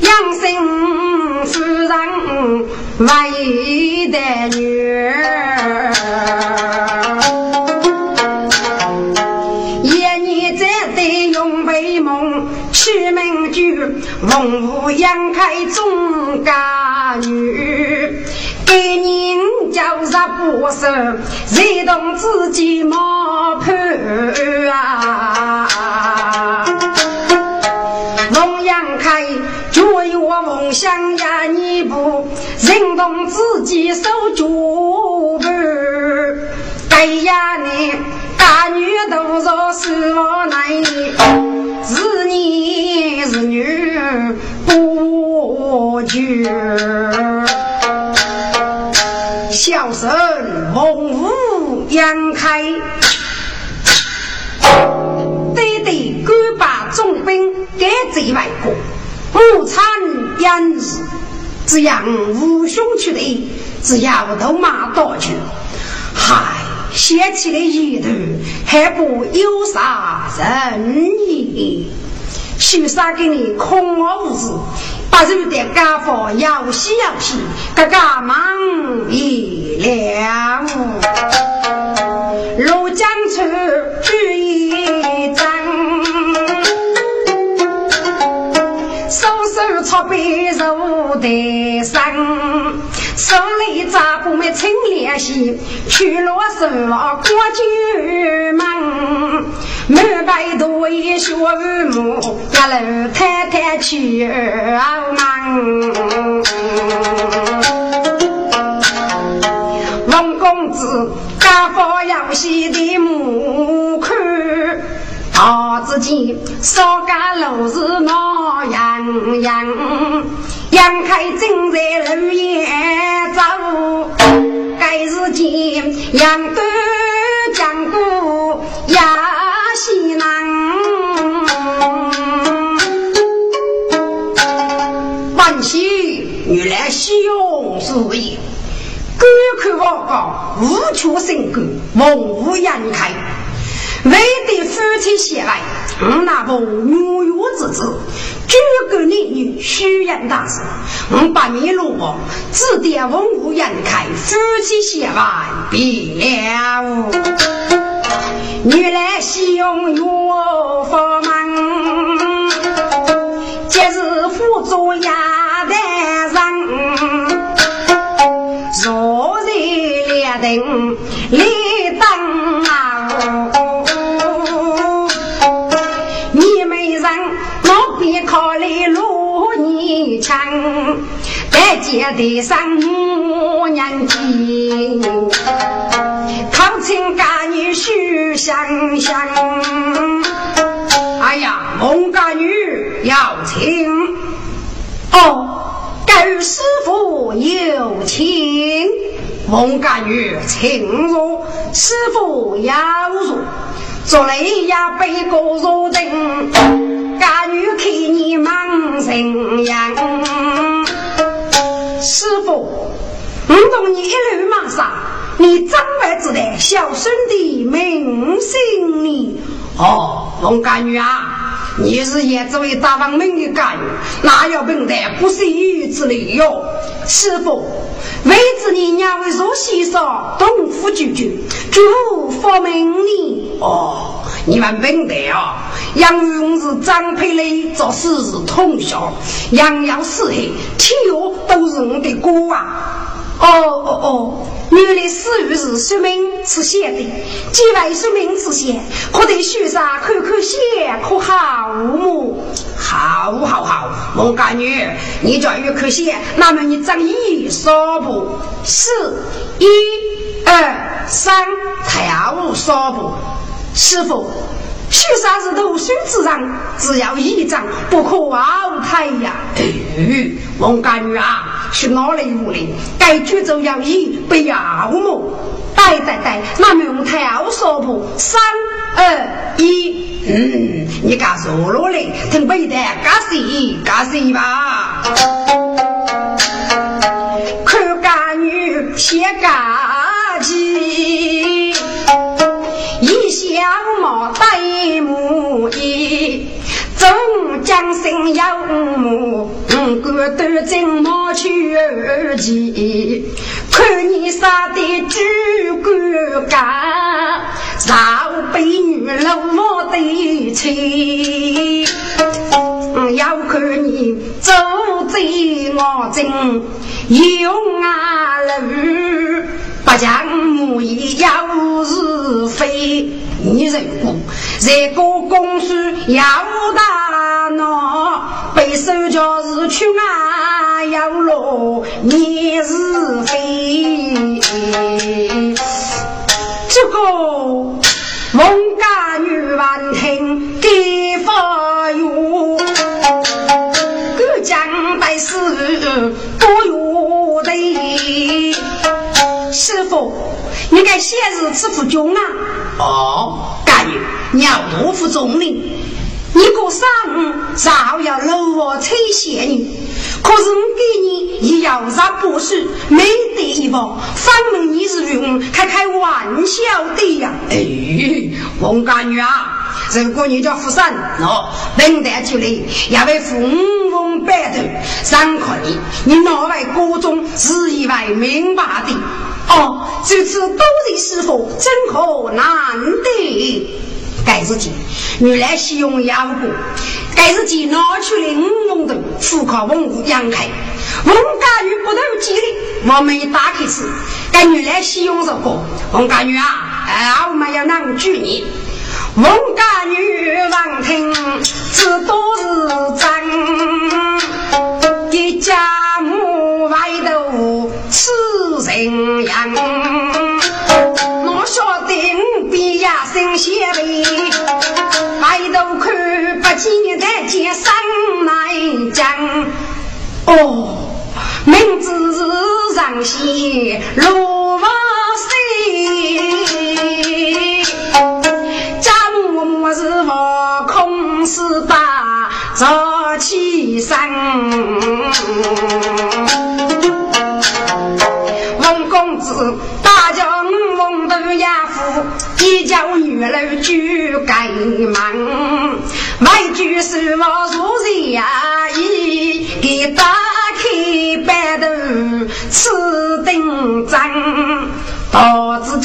养生夫人为的女儿。一年在对用美梦，取名句，凤舞杨开中家女。给人叫啥不舍，谁懂自己毛盘啊？我梦想呀，你不认同自己手脚步？哎呀，你大女多少是我奶奶，是你是女不娶。小生凤舞杨开，得得敢把重兵给贼外国。不参言日，只让无兄去的，只要我都马到去。嗨，写起的一头还不有啥人意？许啥给你空而无字，把肉的家伙要洗要洗，个个忙一了。入江处举一张。草背肉的生，手里扎不没青莲线，去落手过九门，满白多一学二母，一路太太去儿门。王公子家父要洗的目看。他自己少干路是那样样，杨开正在路沿走，该是见杨端江过压西南。万喜原来兄是也，高看高高，无处生根，梦无杨开。为的夫妻相爱，我那部女月之子，举个男女虚言大事，我把你路过，指点文武杨开，夫妻相爱别了。原来西用月佛门，今日辅助亚旦人，若日两定立当年强，在街头上五年级，考清家女须想想。哎呀，孟家女要请哦，狗师傅有请，孟家女请入，师傅要入，做了呀背个肉灯。家女看你忙人样，师傅，我懂你一路忙啥？你怎会知道小孙的名姓呢？哦，龙家女啊，你是也只为大方门的家女，哪有本的不是玉之类哟？师傅，为子你娘为若西少东府舅舅，祝福明你？哦。你们明白啊？杨勇是张佩雷，做事是通晓，样样是黑，天下都是我的锅啊！哦哦哦，原来死于是说明是写的，几位说明是写，可得书上看看写，可好么？好，好，好，孟家女，你叫玉可写，那么你张一说不？四一二三，跳舞说不？师傅，许啥子都孙子让，只要一张，不可傲态呀！哎，王家女啊，是哪里无理？该举走要义，不要么？对对对，那门跳说破，三二一，嗯，你干啥了嘞？听背的，干谁干谁吧。看家女写家鸡，一小毛戴木衣，中将心有母，哥都正毛去儿媳。看你杀的猪骨干，少被女老母的妻。要看你走在我正用啊路，不讲母也要是非。你人工这个公司要大闹，被手就是去啊要落你是非。这个孟家女万听给发哟，各将百事多有的。师傅，你该先日吃苦穷啊！哦，干爷，你要多负重领。你过上午早要搂我催谢你，可是我给你一要啥不是没得一包，反问你是用开开玩笑的呀！哎，王干女啊，如果你叫富山，喏，等待就来，也为富五翁百头，三块你拿来锅中是以为明白的。哦，这次多谢师傅，真可难得。该日记，原来使用药物。该日记拿出来五龙头，富靠文武杨开。王家女不能记的，我没打开时，该原来使用这个。王家女啊，哎，我们要能举你。王家女王听，知多是真，一家母外头此人样。晓得我比呀生些辈，抬头看不见在街上来讲。哦，名字是上仙罗王水，家母母是悟空师大早起身，文公子大叫。杜亚夫一叫女儿举盖门，外句是我如人呀，一给打开白头吃灯盏，到自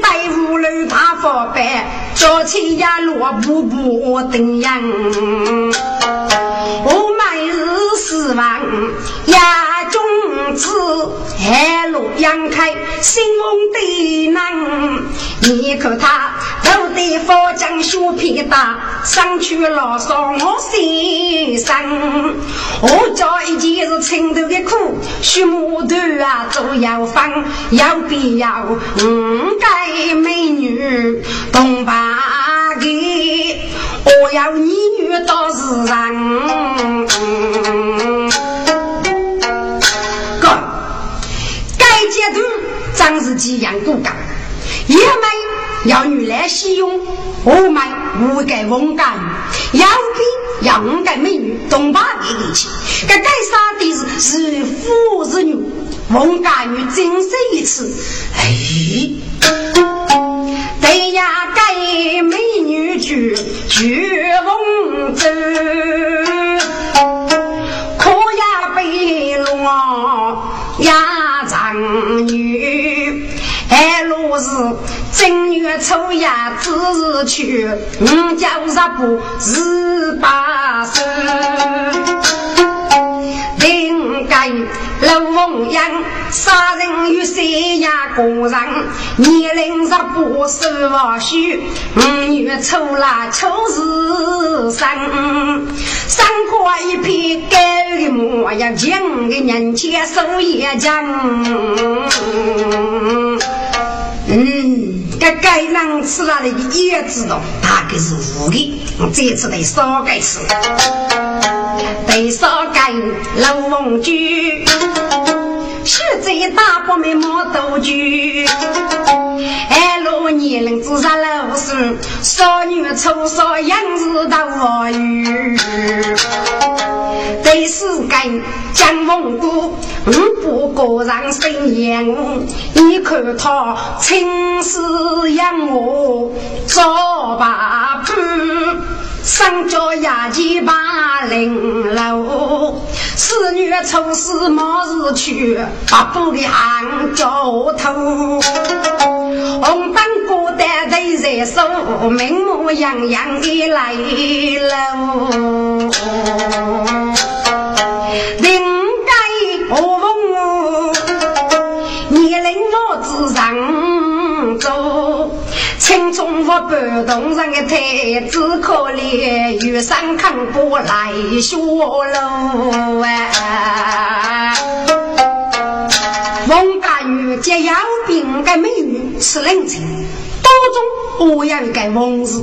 百五楼大佛板，早起呀落步步登阳。我每日四望呀中子，海路阳开，兴旺的难。你看他头戴佛将修皮大，上去了上我心上。我家一件是青头的苦，须木头啊做药方，要必要五该美女同把的，我要你女到世上。哥，该阶段张是几样骨干。爷们要女来使用，我们五个文干，要给要五个美女，东把别给去。该该杀的是是妇是女，文干女真是一次。哎，对呀，该美女去去文州，可呀被落呀长女。海路是正月初一子日去，五九十步十八岁。灵感老凤阳杀人于山崖过人，年龄十八十八虚，五月初来秋日生。山花一片高的模样，将个年轻手也将。嗯，这该人吃了。的也知道，大概是误的。这次得少盖吃，得少盖老翁居。是在大伯们莫多聚，二六年龄自杀老师，少女出少养子大我与。第四根江风姑，五不过让心言，你看他青丝养我做八婆。上交衙前把零楼，四女出事没事去，八步的行脚头。红灯过单头在手，明模样样的来喽。人该何心中我半动人的太子可怜，遇上看不来学路啊！王家女接要病的美女是冷清，当中我要一个王子，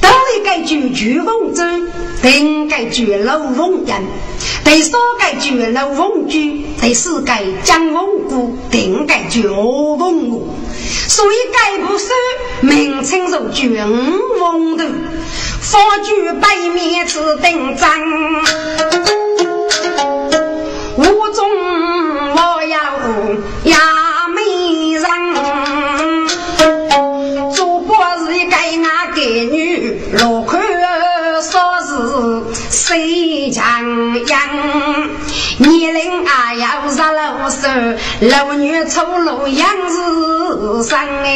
都一个句句风筝，另一个句老风人，第三个句老风句，第四个江风姑，第五个句恶风我。所以该部书名称是军风头，方举背面是登真。无中我有呀美人，主播是一个那给女，落款谁强样。年龄啊要十六岁，老女出路样子生哎，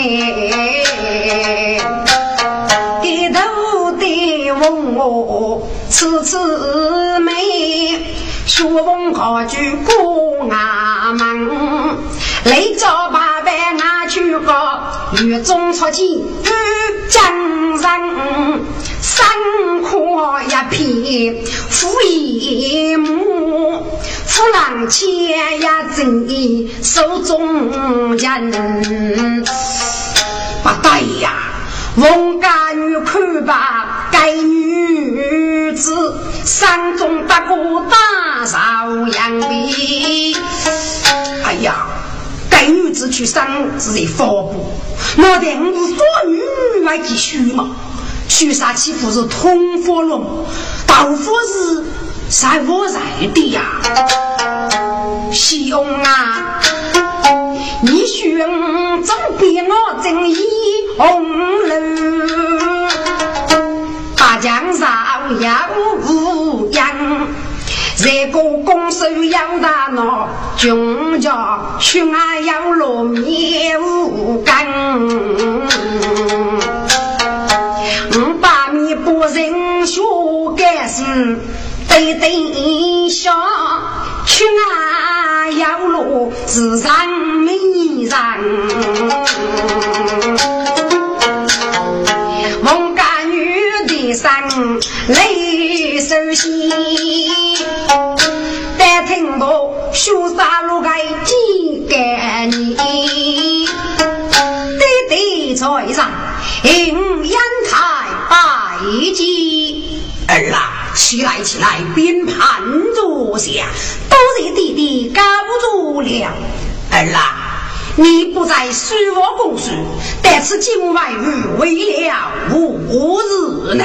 低头的问我次次美，学问好句过衙门，来找八百拿去个狱中出钱与江人，三块一片富一亩。夫郎千呀正义手中人，不对呀！王家女看罢该女子，山中八个大少杨的。哎呀，该女子去生是在发布，那得五所女来继续嘛？许啥欺负是通佛龙，道佛是。在我在的呀，西翁啊，你选总比我正义红楼，大江上要无恙，这个公手要大闹，军家群啊要落灭无干，五百米不人学干事。对对笑，去啊要路自然美人。孟家女的声泪手心，但听到潇洒路该几干你，对对在上，迎阳台拜祭儿啦。起来，起来，边盘坐下，都是弟弟搞不住了。儿啊，你不在书房供书，但是今晚又为了何日呢？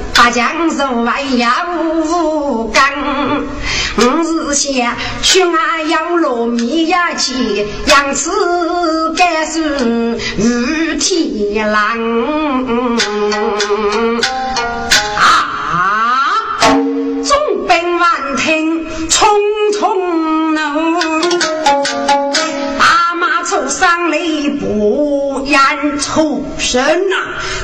把江手外呀无根。五日下，去俺要落米呀去，养子该是雨天冷。啊！重兵万听，匆匆怒，上来不言。畜生呐！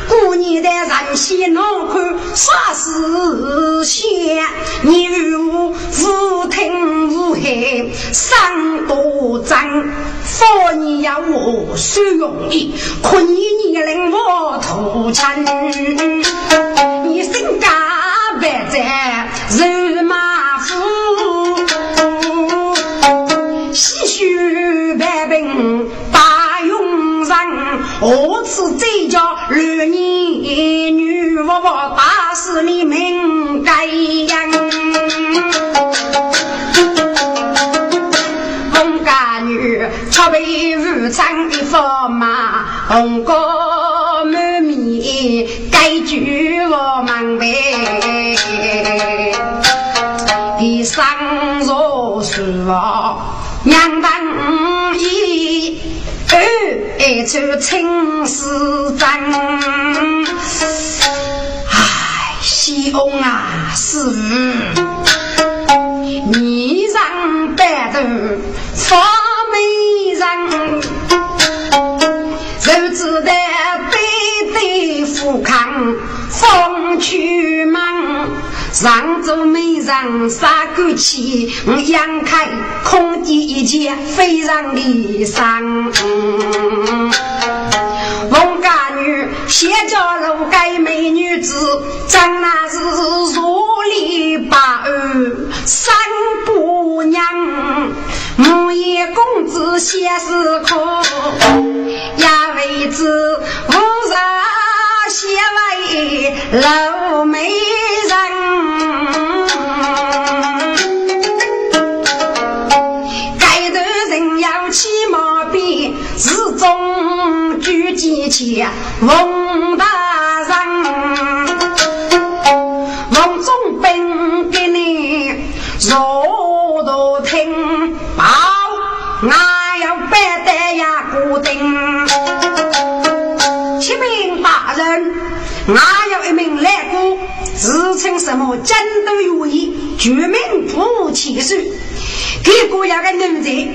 过年的人先脑看啥事先，你如无听无害，伤多脏。放你要我受容易，可你你令我土产，你身家败在何此这叫儿女女娃娃打死你命该样。朝被武昌的驸马，红高满面，该句我忙背。第三座书娘当一，二出青丝簪。唉，西翁啊，师傅，你让白头发。手指的对富康，风去忙，上座美人杀过气，扬开空地一切非常的伤。王家女写家楼盖美女子，长那是如里八二三姑娘。木叶公子写诗苦，也为子无人老美人。该的人要骑马鞭，始终举剑前战斗如意，绝命不起手。给国家个女贼，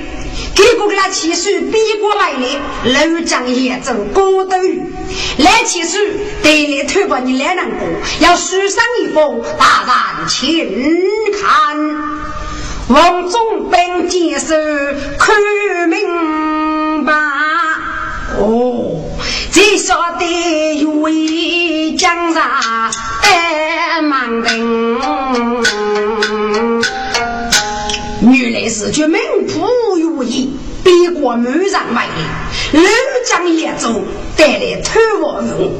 给国给他起手，逼过来的，楼江也走高斗鱼，来起手，得来推把你来难过，要书上一封，大人请看。王总兵接手看明白，哦，只晓得有一江上白忙人，原来是绝命不如意，别过满上外的，楼江也走带来偷王用。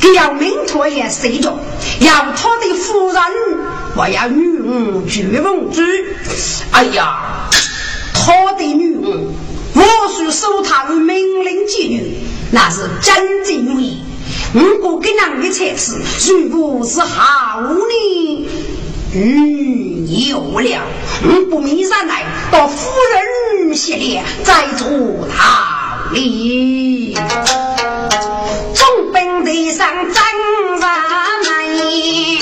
给要命托也谁着？要他的夫人，我要女儿绝梦之。哎呀，他的女儿，我是收她为命令妓女，那是真正如意。如果跟人的才子，如果是好呢？嗯，有了。嗯，不明上来到夫人席里再做道理。总兵队上张上内，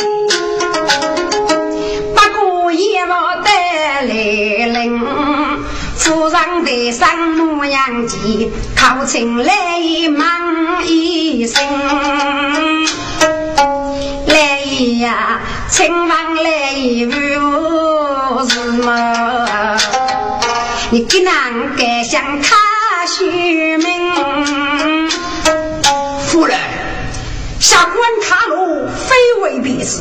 不过也莫得来领。夫人队上牧羊鸡，靠近来忙一声。来呀，亲王来无是么？你给俺盖上他虚名。夫人，下官卡路非为别事。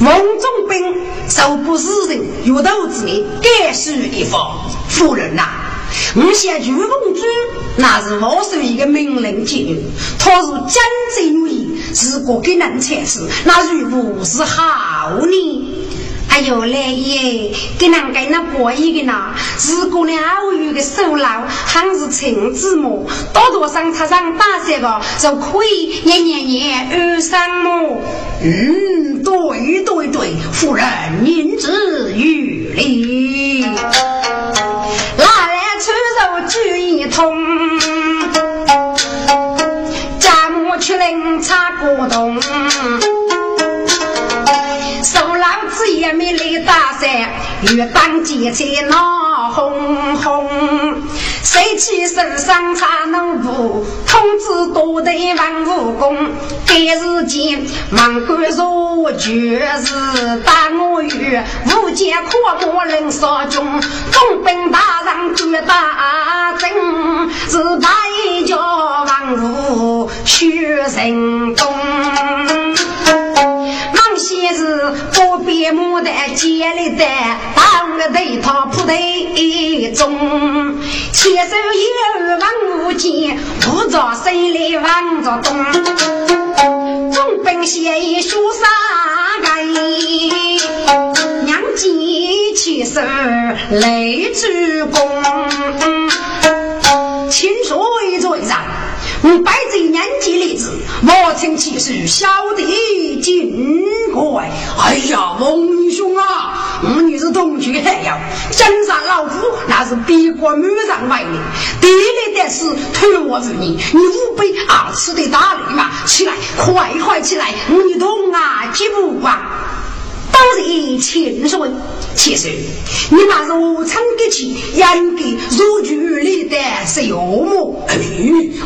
王总兵手不死人，月头之内该输一方。夫人呐，我想朱公主那是我是一个命令妓女，她是真正如意，如果给人才是，那如何是好呢？哎呦，来爷，给人给那过一个呢？如果呢，偶遇个手老，还是亲子么？多多上车上打些个，就可以年年年二三么？嗯，对对对，夫人您之有理。拿来出手举一通，家母去领茶果冻。也没来打伞，欲当劫财闹哄哄。谁起手上插奴布，通知多队王武功。该时间王官说就是大我与无间阔莫人少军，总兵大人决大阵，是白叫王武学神功。先是不边牡丹接里的，当个对套铺对中，牵手有王无间，不着谁来王着东，总兵协议书三个，娘亲起身来主公，清水在上。我摆这年纪例子，我称其是小弟金贵。哎呀，王英雄啊，我女是同居还要江山老虎，那是别国满上外的。第一的是推我子你，你五百二次的大礼嘛，起来，快快起来，你懂啊，几步啊？都是一千岁，其实你那是我唱的起，演的如剧里的是幽默。哎，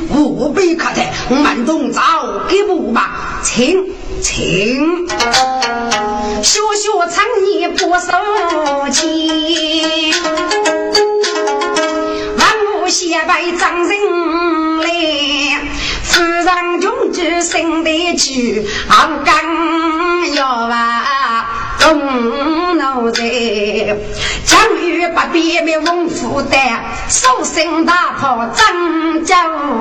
我被看的，我们懂早给不吧？请请，学学唱你不收钱，万物写白张人来，夫人君子生得去，昂刚要啊。东奴在，江雨不变灭翁夫担，手心大炮张九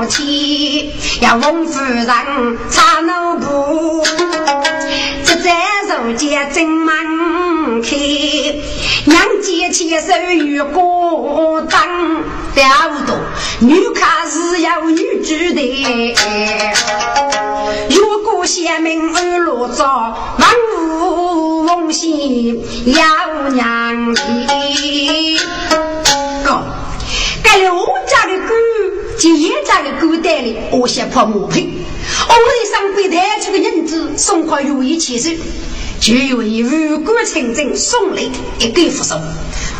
天，要翁夫人插奴布，在手间真门开，娘接牵手与过当，第二多女卡是要女主的，如果贤明而落照，万物翁。心要娘亲，哥，该了我家的狗，及爷家的狗袋里，我先破木皮。我里上柜台这个银子，送块如意起手，就愿意无辜清真送来一个扶手。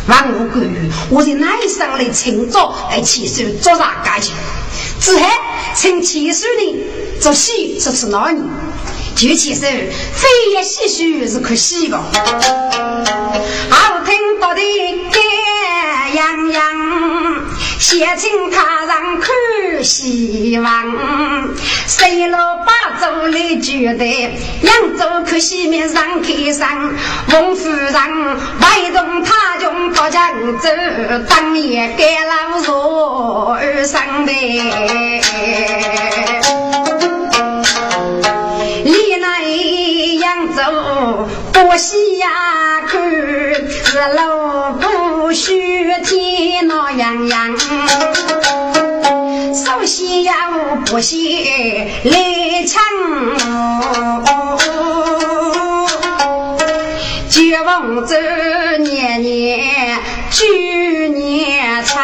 万我关于我在那上来清早来起手做啥干净？之后趁起手呢，做戏说是哪里？就其实飞也唏嘘是可惜的，好听到的干洋洋，写请他上看希望，谁老八走来觉得扬州可惜面上开上，翁夫人外动他穷到江州，当年给老弱儿伤悲。不西呀，看是老不须天闹洋洋，首先要不西来抢，绝望着年年聚年成，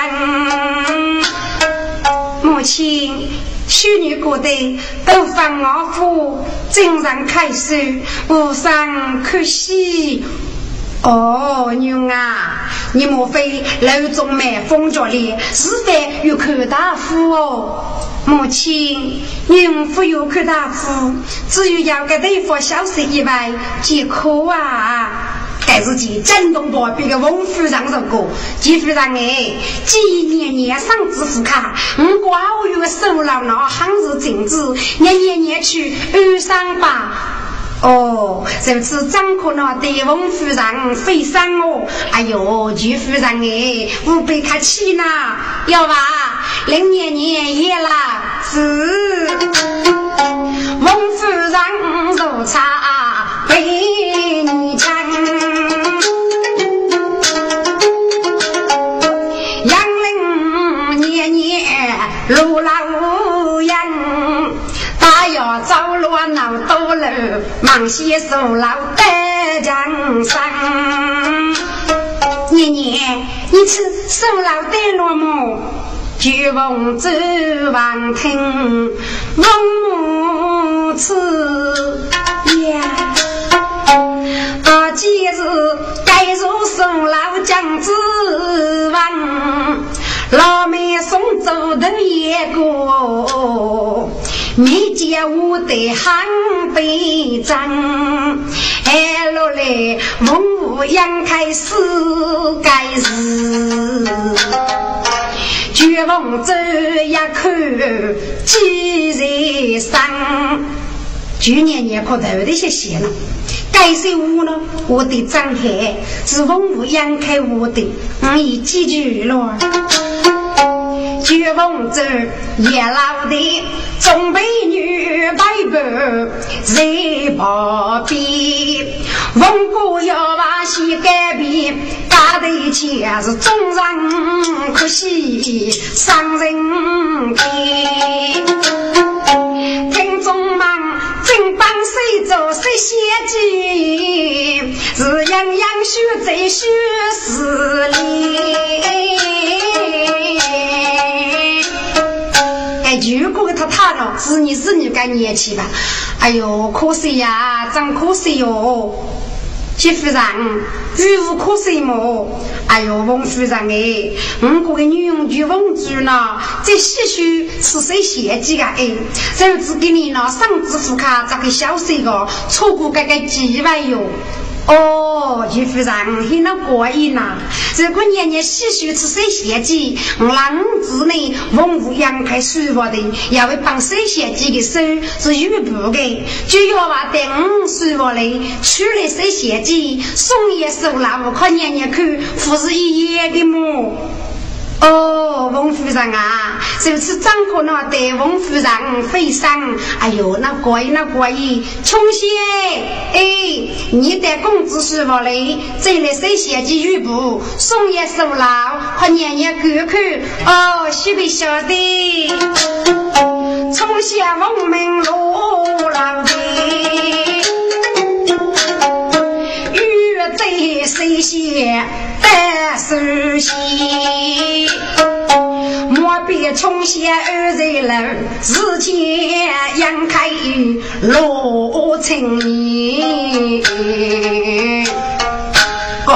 母亲。许女过得都放我夫，经常开手，无上可惜。哦，娘啊，你莫非楼中买风着哩？是非有看大夫哦。母亲，孕妇有看大夫，只有要给对方消失以外，即可啊。但是其震动不比个翁夫人说过，季夫人哎，几年年上支付卡，我寡月收了那行日禁止，年年年去二三八。哦，如此张可那对翁夫人非伤哦。哎呦，季夫人哎，不被他气呢，要吧？零年年也了是翁夫人如茶被老人，大摇走路闹多路，忙些受老得江山。年年一次受老得落寞，举凤走王庭，王母此呀。啊，今日该入受老将之王。老妹送走过，没见我的汉北张，哎落来文武杨开世该是，绝望走一口几人生，去年年可头的些写了。该是我呢，我的张海是文武杨开我的，我已记住了。绝望者叶老的中美女白白在旁边，文哥要把戏改变，大头前是众人可惜伤人悲，听众们。正帮谁做谁写记，是样样学在学诗里。哎，如果他他了，是你是你该年轻吧？哎呦，可惜呀，真可惜哟。媳妇人，语无可说么？哎呦，王夫人哎，我这个女佣就王主呢，这细许是谁写的啊？哎，这次给你拿上支付卡，咋个消息个，错过这个几万哟。哦，徐夫人，很那过瘾呐！如果年年细数吃水仙鸡，浪子呢，文武杨开舒服的，也会帮水仙鸡的手是预布的，就要把等舒服嘞，取了水仙鸡，送也收了，我看年年看，不是一样的么？哦，王夫人啊，这次张可那对王夫人非常，哎呦，那怪那怪，穷些，哎，你带公子媳妇来，再来收些几玉布，送也收了，和年年过去，哦，晓不晓得？从下文明路老的，玉在水仙。得手心，莫比从前二人楼，只见杨开罗成年。哥，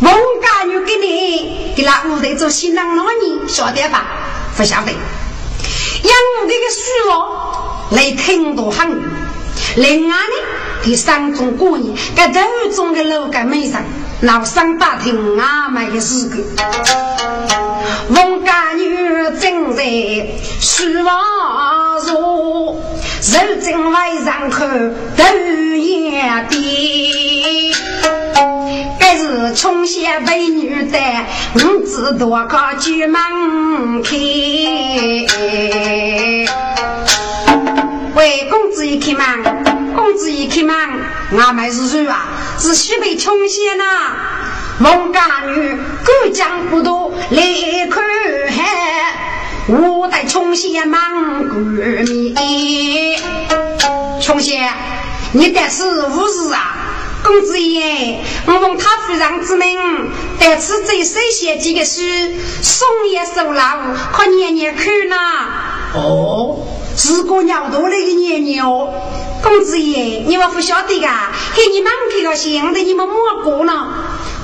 我家女给你给那屋头做新郎老你晓得吧？不晓得。养我这个书哦，来听多很。另外呢，给三种过年，给头中的楼盖门上。老三打听阿妹的事个，王家女正在书房坐，手正外上看头眼边。该是穷些美女的，五子多靠举门开。喂，公子一开门，公子一开门，阿妹是谁啊？是西北穷县呐，孟家女过江不多来看海，我在穷县忙过年。穷县，你得是无事啊？公子爷，我奉他夫人之命，得此最首写几个书，送也送了，可年年看呐。哦，是个鸟多了一个年年哦。公子爷，你们不晓得噶？给你们开个心的，你们莫过呢。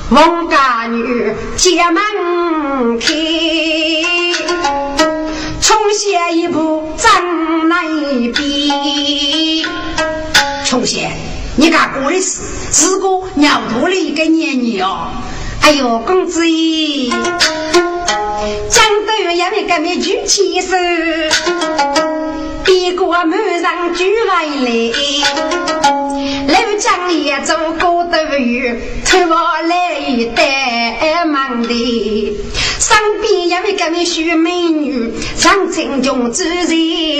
王家女结门开，冲下一步站那边。冲下，你干过的事，自古鸟多了一个年年哦。哎呦，公子爷，江都也没跟你举起手。一个满上举来来，刘江也走过都有，头发来一戴满的，身边有一个小美女，长青裙子在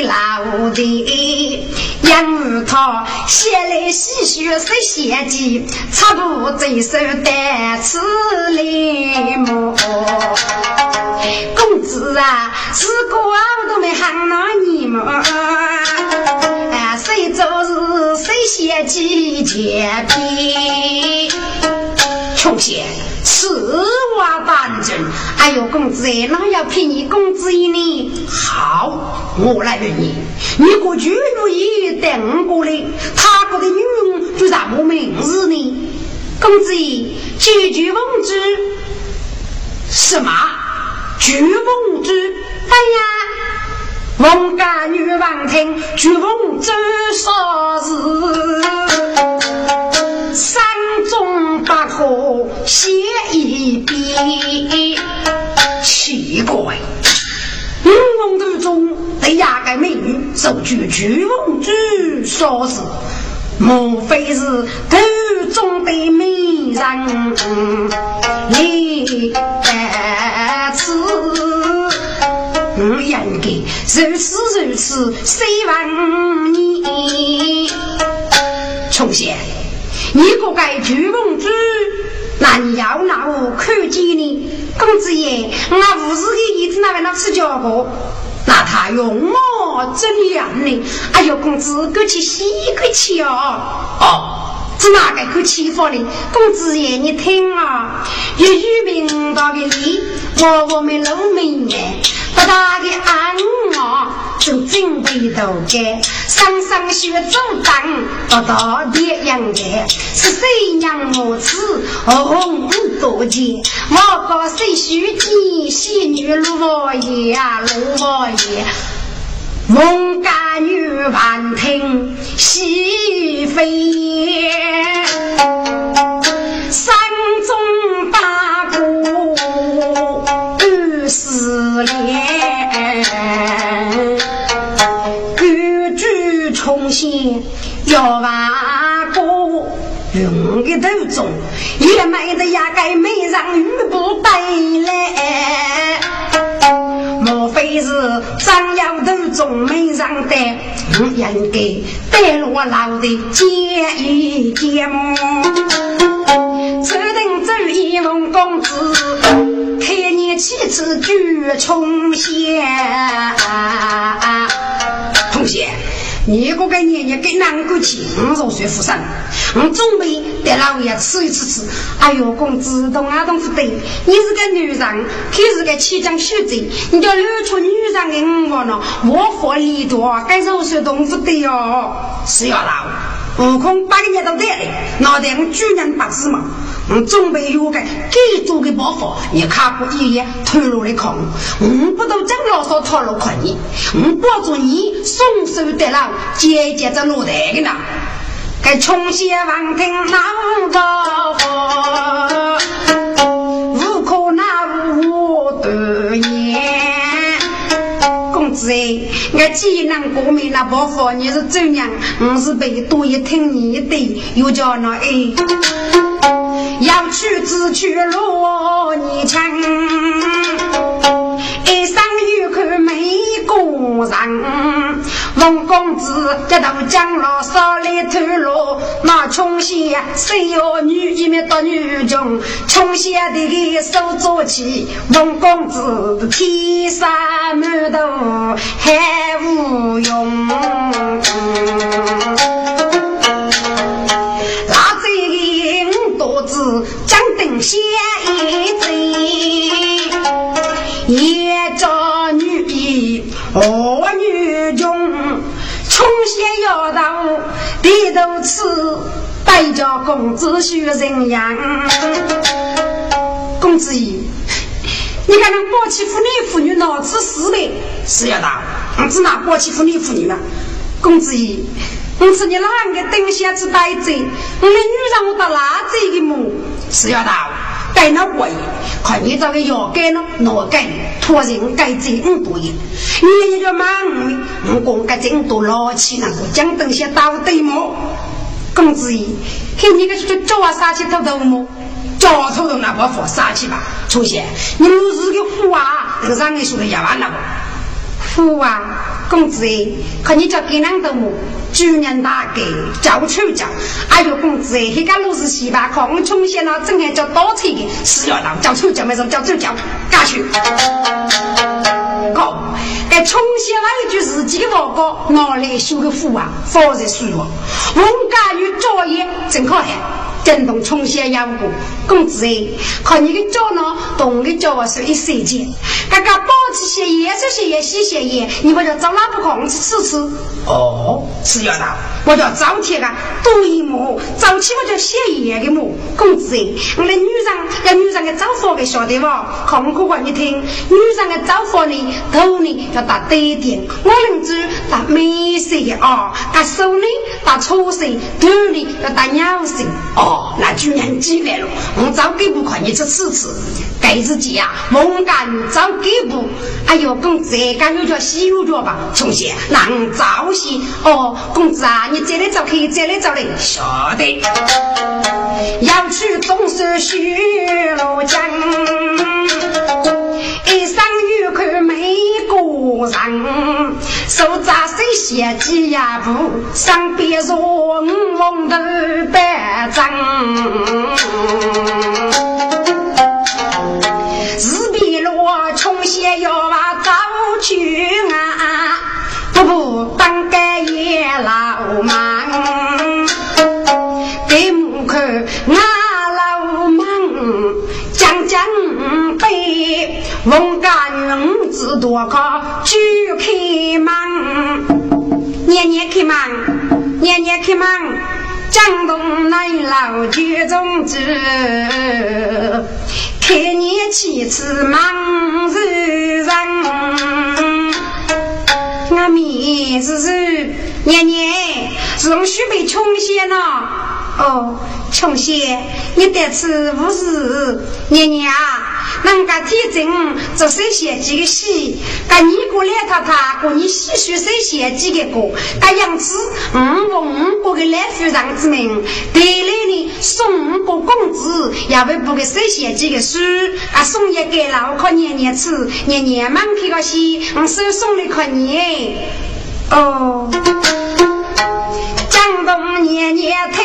老的，杨儿她写来细雪是写记，插不最手单词来么？公子啊，是个我都没喊几件皮？穷些，此话当真？哎呦，公子哎，那要骗你公子一呢？好，我来问你，你过去如意等过来，他国的女佣就什么名字呢？公子爷，句句问之。什么？句问之？哎呀！王家女王听，举风走少时，山中八棵写一笔。奇怪，五王途中对压个美女受举举风走少时，莫非是途中的美人？你在此。我应该如此如此，希望你。从前，你不该举公主，难要那我看见你，公子爷，我无事的椅子那位老师教过，那他用我怎样呢？哎呦，公子，过去洗个去哦。哦。是哪个去欺负你？公子爷，你听啊！一语明道的理，我我们农民哎，不大的安啊，就准备都干，上上学走当，不到的样的，是谁让我子红多钱？我告谁须见喜女罗爷啊，罗爷。孟家女万听喜飞，云的头中也美得压根没让雨不带来。莫非是张摇头中没上的？我应该带我老的接一接么？此等走一梦公子，开年起次举重仙。同学。你个个年年给哪个钱？我说说富生，我准备带老爷吃一次吃。哎呦，公子懂啊懂不得？你是个女人，可是个起江学者，你叫露出女人的我呢？我佛力多，该说说懂不得哟？是要老，悟空八个年都带来，脑袋我居然八字嘛？我准备有个给足的包袱，你看过一眼退路的空，我不都张老少套路可你，我抱着你双手得了，接接着落台的呢。该穷些王听哪个？无可那无断言。子哎，我既然过命那包袱，你是怎样？我是被多一听你的，又叫那哎。要去只去罗泥城，一生有看美国人。王公子这头将老少来透露，那穷县谁有女一面到女中，穷县的个手做起，王公子天生满头还无用。将灯写一嘴，也叫女婢和女中，穷些要到低头吃，白叫公子学人样。公子姨，你看那包起妇女妇女脑子死的？是要到，我只拿包起妇女妇女嘛？公子姨。我是你哪个等下子带走？我的女人我到哪走的么？是要到带那过夜，看你这个要改了，哪改？托人改走五多亿，你一个忙，我光改这么多老气那个讲东西到对么？公子爷，看你个去叫我杀去偷偷么？叫我偷偷那把火杀去吧？出现，你们是个虎啊！这个让你说的也完了？虎啊，公子爷，看你叫给两头么？主人大哥叫出叫，哎呦公子哎，那个路是西巴靠，我从前那正爱叫倒车的，是要让叫出叫没什么叫出叫，赶去。哥，该从前那一句自己的话讲，拿来修个福啊，放在书啊。我家有作业真可爱，震动冲线腰部，公子哎，看你的脚呢，动的脚是一瞬间，刚刚保持些盐，这些盐洗些盐，你不就找哪不空吃吃吃。哦，是要的，我叫早起啊，多一幕，早起我就写盐的幕，公子哎，我的女人要女人的早饭给晓得不？看我话你听，女人的早饭呢，头呢要打对点，我能做打美色的啊，他手呢打粗色，头呢要打鸟色。哦，那居然几来了，我早给不看你吃吃吃，给自己呀，猛干早给不？哎呦，公子，干有叫洗有脚吧？从前能早些哦，公子啊，你这里走可以，这里走嘞。晓得，要去总是徐罗江，一生玉看美人，手扎水鞋几呀步，上边说五龙头白张。日比落穷些要把早去啊，不不当个野老忙，给母看背，翁家女子多可举开忙，年年开忙，年年开忙。江东南老举中子，开年起次忙日人。我名字是年年，容许被穷些呢。哦，穷仙，你得吃五十年年啊。人家天真做谁写几个戏？干你过来他他过你细数谁写几个歌？干样子五个五个个来夫人之名，对来呢送五个公子，也会不给谁写几个书？啊送一个老可年年吃，年年忙开个戏，我手送的可你哦，年年听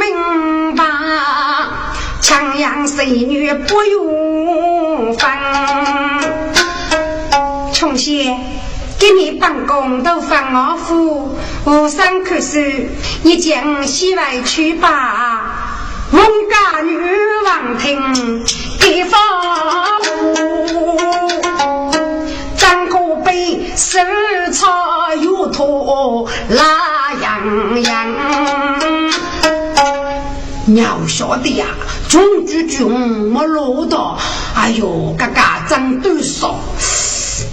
明白。强养水女不用分，穷些给你办公都放我夫，无上可书，你将西外去吧。翁家女王听给发布，张可悲手操又拖拉洋洋，鸟晓得呀。中举军没落到，哎呦，嘎嘎长短少，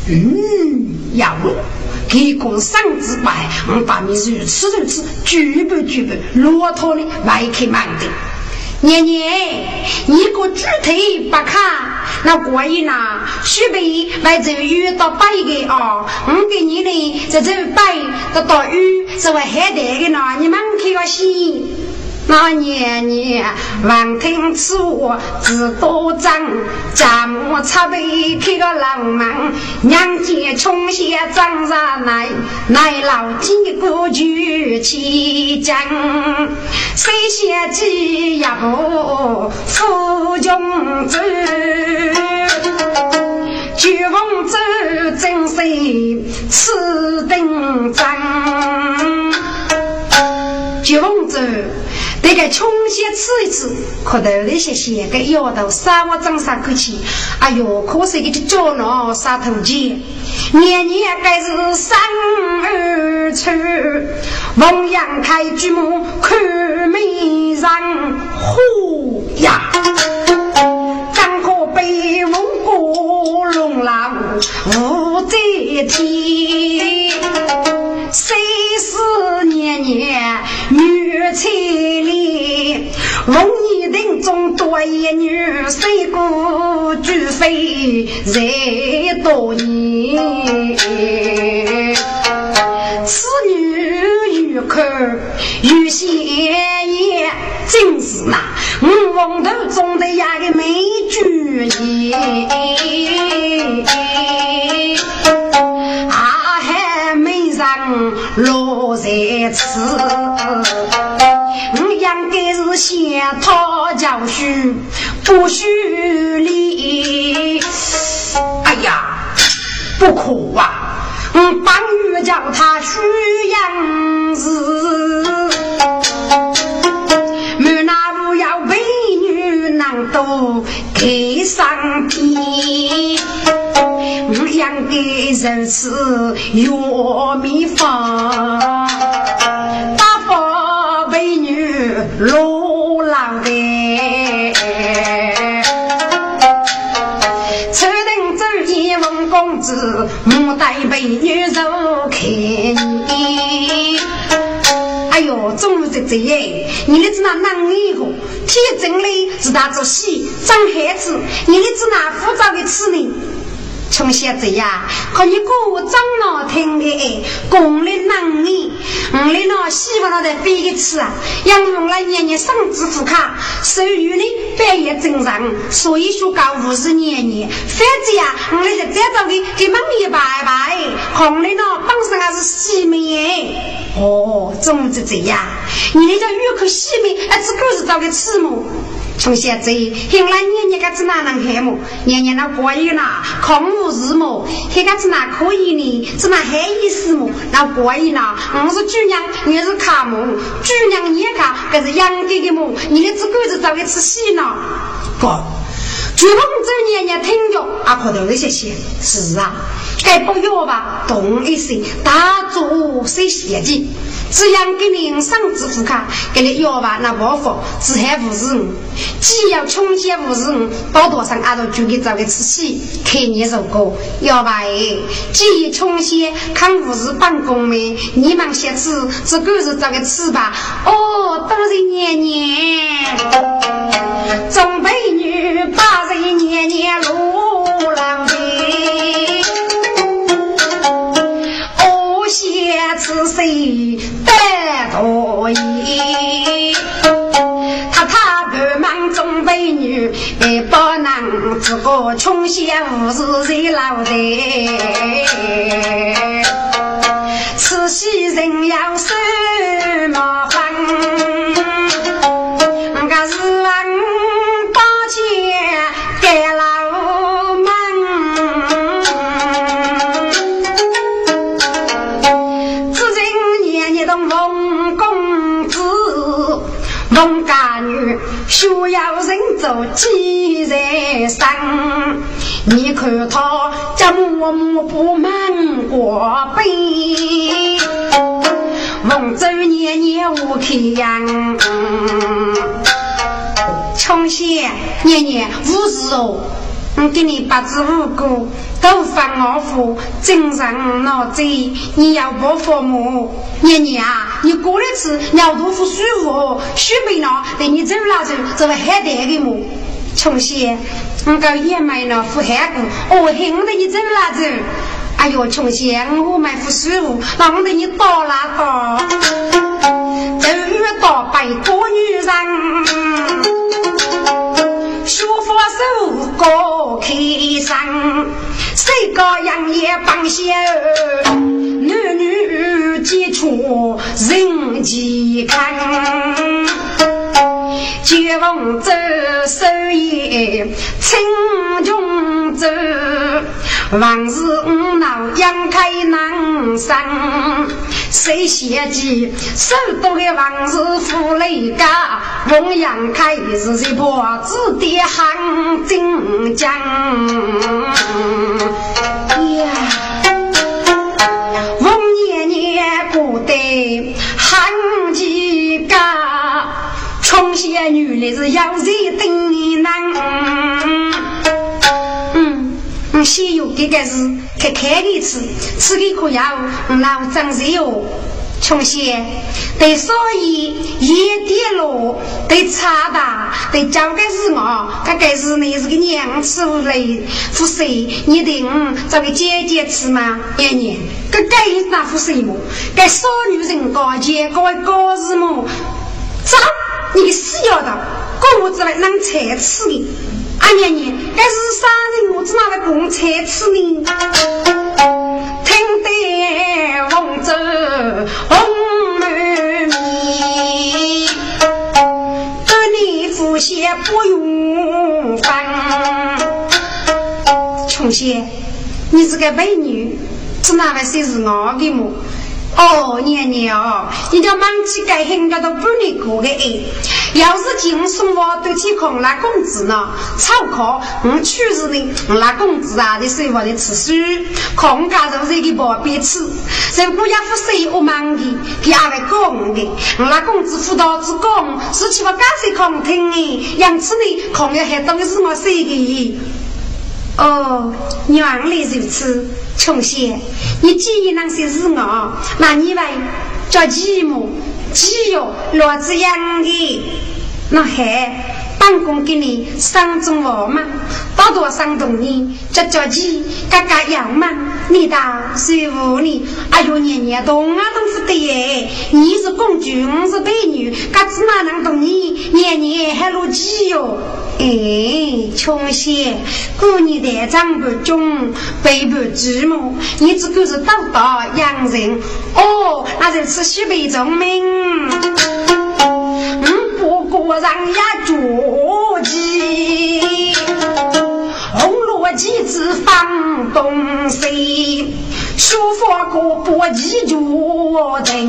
嗯，要不给公上子白，我把你如此如此，举不举不，骆驼呢外开满的。年年一个猪头不看，那过一呢，许备买这鱼到白的哦，我给你呢，在这白得到雨，是为海带的呢，你们开个心。那年年闻听此话，知多脏，家母插背开个老门，娘家穷些长上来，来老几个举起将，谁先几也不负穷子，举凤走真是此等脏，举凤走。这个穷些吃一吃，可得那些些个丫头杀我长上口气，哎呦，可是一个脚脑杀头尖，年年该是生儿出，望阳开举目看美人，呼呀，张可被蒙古龙狼无在天，谁是年年女才丽？龙一定中多一女，谁顾举飞在多年？此女欲看欲仙也，真是那五王头中的呀个美女也。若在此，我应该是先讨教书，不许离。哎呀，不苦啊，我帮月将他徐阳子，那美女难多给上皮。我养的人是药秘方，大佛美女罗老的，此等周一问公子，莫待美女入看。哎呦，终于在这耶！你的只那男一个，天真的是他做戏长孩子，你的只那复杂的词呢？从现在呀，看你哥长老听的，功力能力，我的那希望他在飞一次啊，养用了年年上支付卡，收入呢百业正常，所以说高五十年年，反正呀，我们在这找的给忙一拜拜，红的呢本身还是西面哦，总之这样，你那叫玉口西面，哎，这狗是找个吃么？从现在，现来年年个子哪能黑么？年年那过瘾啦，空无日么？黑个子哪可以呢？只那黑意思么？那过瘾啦！我是主娘，你是卡么？主娘你看，这是养狗的么？你的只狗子找个吃戏呢？不，主公这年年听着，阿婆头那些些是啊，该不要吧？动一声，大做些邪计。只养给你上支付卡，给你要吧，那不付，只还无事。既要穷些无事，包多上阿都就给找个吃起，看你如果要吧哎，既穷些看无事办公没，你们先吃，只够是找个吃吧。哦，都是年年，中美女八人年年路郎的。先此谁得多意？他他不忙中美女，也不能这个穷闲无事谁老的？此戏人要什么钱给了。农家女需要人做几人生？你看他这默默不满过背，孟州年年无开阳，从前年年五十哦，我给你八字五个，都翻我父，经常脑子，你要不父我？年年啊，你过来吃要多腐舒服哦，舒服了，等你走了走，这个还得给我。从前我搞燕麦了，富汉谷，我听得你走了走。哎呦，穷仙，我买副书，那我给你打那个，都打败多女人。书法手高开山，谁个杨也帮小男女接触人间看。绝望走手艺青穷走，往事无脑杨开南山。谁写记？首都的王氏富雷家，翁阳开是一破子的汉金将。呀，穷些女的是要人等难。先有这个是开开的吃，吃的可要老长肉哦。穷些对所以一点路对差大对交给是我，这个是你是个娘吃无累，不是你对我找个姐姐吃吗？年年，这该是那不是么？该少女人高洁，高高是么？走，你死要的，狗子来能才吃的。阿娘娘，这是啥人？我只拿来供菜吃呢。听得红烛红满面，得你福些不用烦。琼仙，你是个美女，只拿来谁是我的么？哦，娘娘哦，你叫忙起该很，家都不离过的哎。要是今送我都去看那公子呢，超考我去日呢，那公子啊，的生活的吃书，空家都是一个宝贝吃，如果要不谁我忙的，第二位讲的，那公子辅导之讲，是去我干谁空听的，因此呢，空要还都是我写的。哦，原来如此，琼仙，你既然能些是我，那你为叫寂寞，既有罗子养的，那还办公给你上中我吗？到多上动你，叫叫鸡，嘎嘎养吗？你当师傅呢？哎呦，年年动啊动不对耶！你是公主，我是美女，嘎子哪能懂你？年年还落鸡哟！哎，穷些，过年的长不中，背不寂寞，你只顾是道道养人。哦，那就是虚伪聪明。嗯，不过让呀着急，红罗几子放东西，书法过不记住人。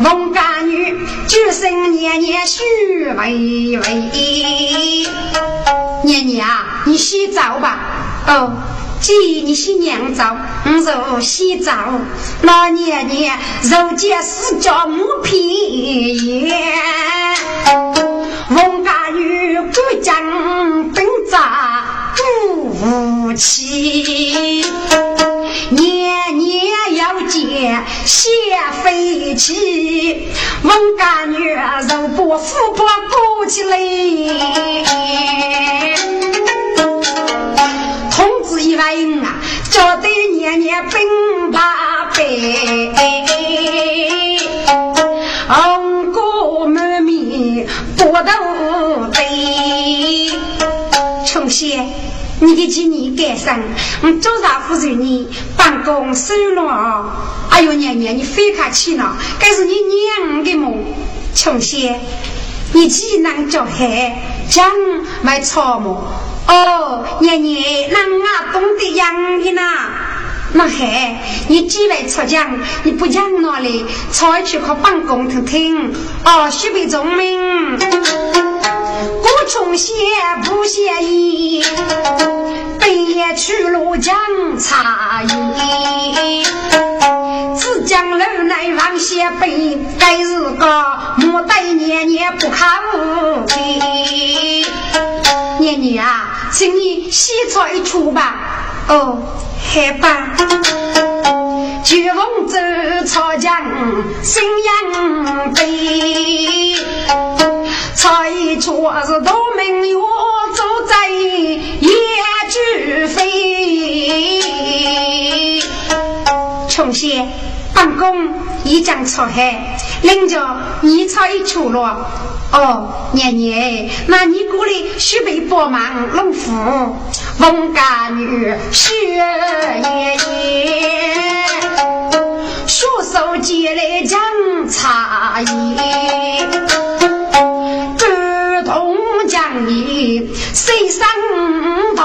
孟干女，举身年年许微微。年年啊，你洗澡吧。哦，既你洗娘澡，我就洗澡。那年年肉结四角木皮孟干女，过江奔扎不气。年年要见先飞起，孟干女肉不富不起来。同志一万啊，叫得年年奔八百，红果满面不斗杯，穷些。你的今年干生，我做啥扶着你？办公收了。哎呦，娘娘，你非客气了，该是你娘的梦。穷些，你既能叫海，将买草木。哦，娘娘，那我懂得养的呢。那海，你既来出江，你不讲哪里？草去靠办公听听。哦，学会聪明。孤穷些不嫌意，北去路江茶叶。只将楼内望些北，该是个莫待年年不看无天。年年啊，请你洗澡一出吧。哦，好吧。九凤走草江新阳北，采一撮是多名月，穷些办公一将出海，领着你采一撮了。哦，年年，那你过来须备帮忙农夫，翁家女学爷爷。双手接来将茶叶，感动将你身上道，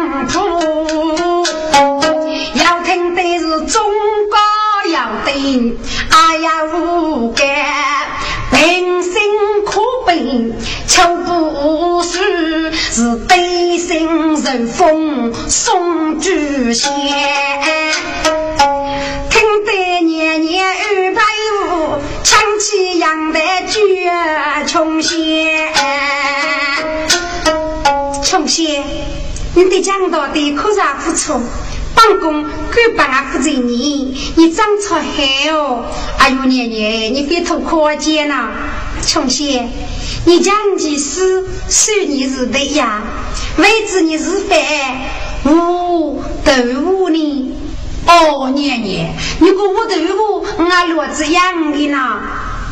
送菊仙，听得年年二百五，唱起杨梅绝穷仙。穷仙，你的讲道的可是不错，办公敢帮我负责你，你长出好哦。哎呦，年年你别偷可见呐，穷仙。你讲的是算你是对呀，为子你是饭无豆腐呢？哦，念念，你给我豆腐，我骡子养的呢。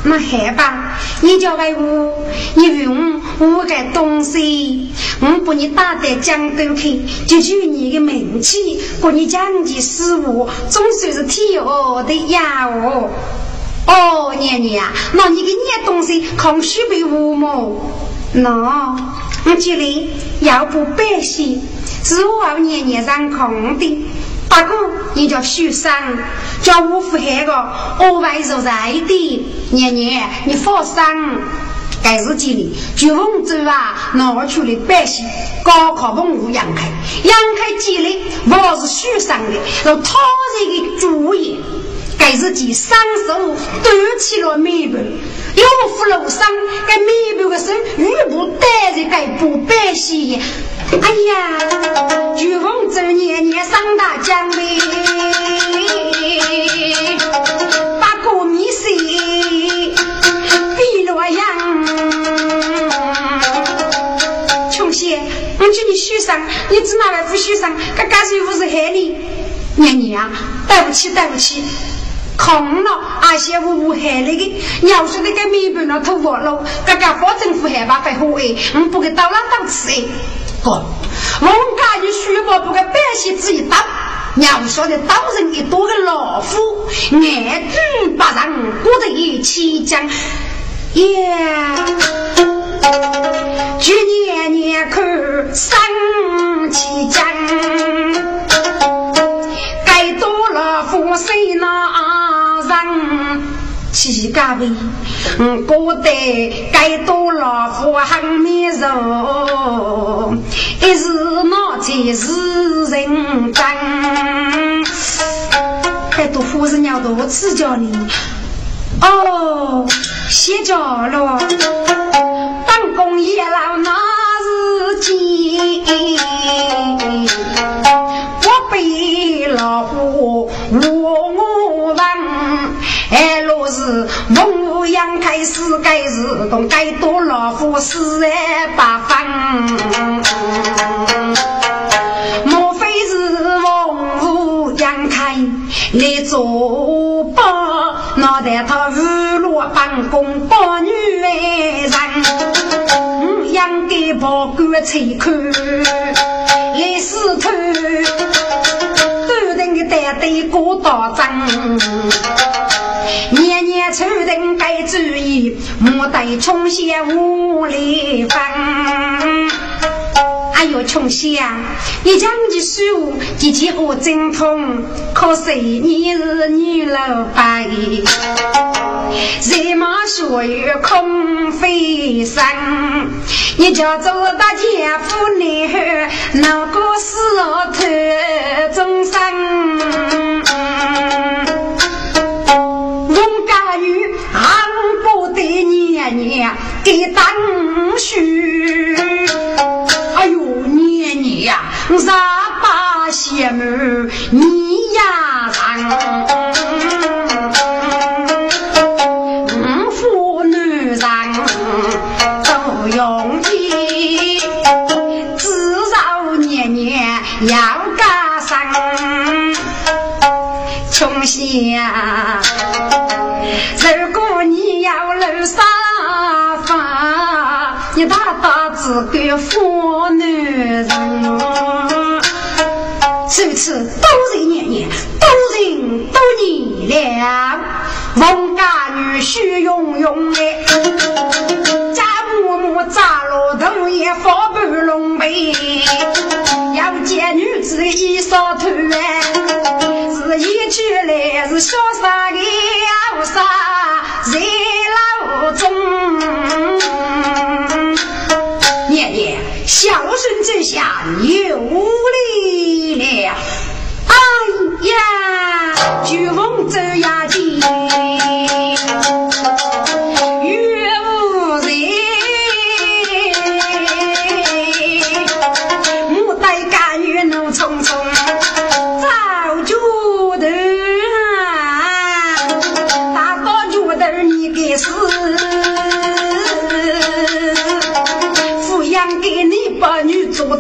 那好吧，你叫为我，你用我个东西，我把你打在江沟去，就取你的名气，把你讲的师傅，总算是天鹅的呀哦。哦，娘娘啊，那你给你的东西空虚被我么？那我这里要不百姓，是我年年上空的。不过，你叫许生，叫我付黑个，额外肉在的。年年，你放心，该日记里，就洪州啊，拿出来百姓高考文武杨开，杨开记里，我是许生的，是他人的主意。给自己双手端起了眉毛，有福楼上，该眉毛的手玉不带着该不百姓。哎呀，巨凤这年年上大江嘞，八个米线比洛阳。穷仙，我叫你许上，你只拿来不许上，这干脆不是害你。娘娘啊，对不起，对不起。空了，阿些我无害那个，要说那个米饭那土窝了，刚刚保政府害怕会火哎，我不给刀郎当吃哎。哥，我们家你书包不给百姓子一刀，你要说的刀人一多个老虎，眼珠巴上裹得一起讲，耶，去年年看三七江，该多了富谁那人？七家位，嗯，过得该多老夫很面熟，一时闹才是人真。该多夫人要多赐教你，哦，谢教了，当公爷老那是几？我被老虎我我问。哎，若是孟阳开始该是动，该多老夫四十八方。莫非是孟阳开来做保？脑袋他日落办公保女人，嗯，养给保官吹口来死透，都人的带队过道争。年年出人该注意，莫待穷闲无力分。哎呦，穷闲啊！你讲的书，姐姐我精通，可惜你是女老板，人马学语空飞升。你家做大姐夫女儿，哪个是头终生？年给当婿，哎呦年年呀，十八贤母你呀让，五夫男人都容易，至少年年要加上穷些，个富男人，此次都是年年，都人都你了。王家女婿拥拥的，家母母扎罗头也发不龙背，要见女子一扫头哎，是一去来是潇洒的潇洒在老中。孝顺之下有力量，哎呀，巨风走呀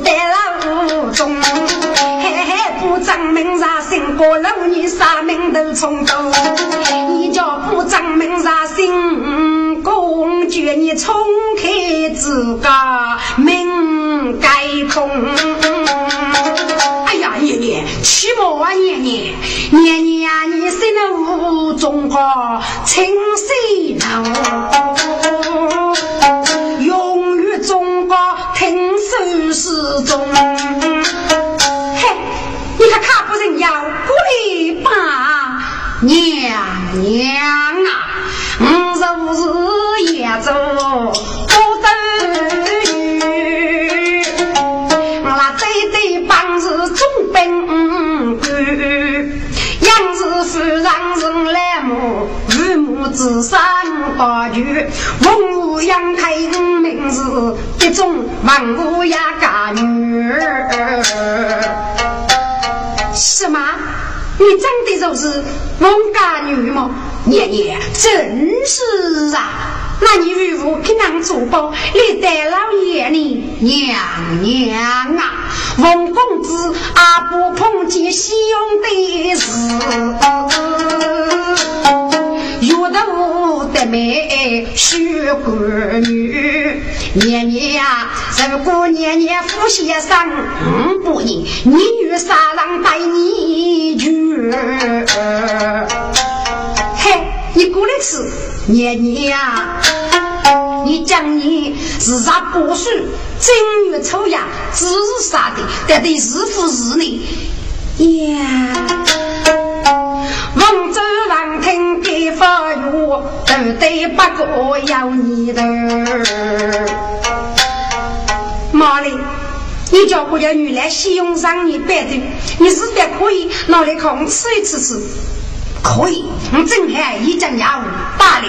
在了屋中，嘿嘿不张门上新过楼，你啥名都冲动，你叫不张门上新。愿你冲开自家门盖空。哎呀，年年，起码啊，年年，年年呀，你生了无中好，清水头，子三八九，文武杨开名字，一种文武也嫁女儿，什么？你长得就是王家女吗？年年真是啊！那你如何给俺做保？你带老爷呢？娘娘啊，王公子阿不碰见兄弟事，岳头的妹许闺女，年年呀，如果年年夫先生不义，你女杀郎带你去。嘿，你过来吃，年年呀。你讲你是啥不属？正月初呀，只是啥的，得对是福是呢？呀，孟州王听给发育，都得八个要你的。妈嘞，你叫姑娘女来西用上你摆的，你是否可以拿来空吃一吃吃？可以，我正好一张家务罢了。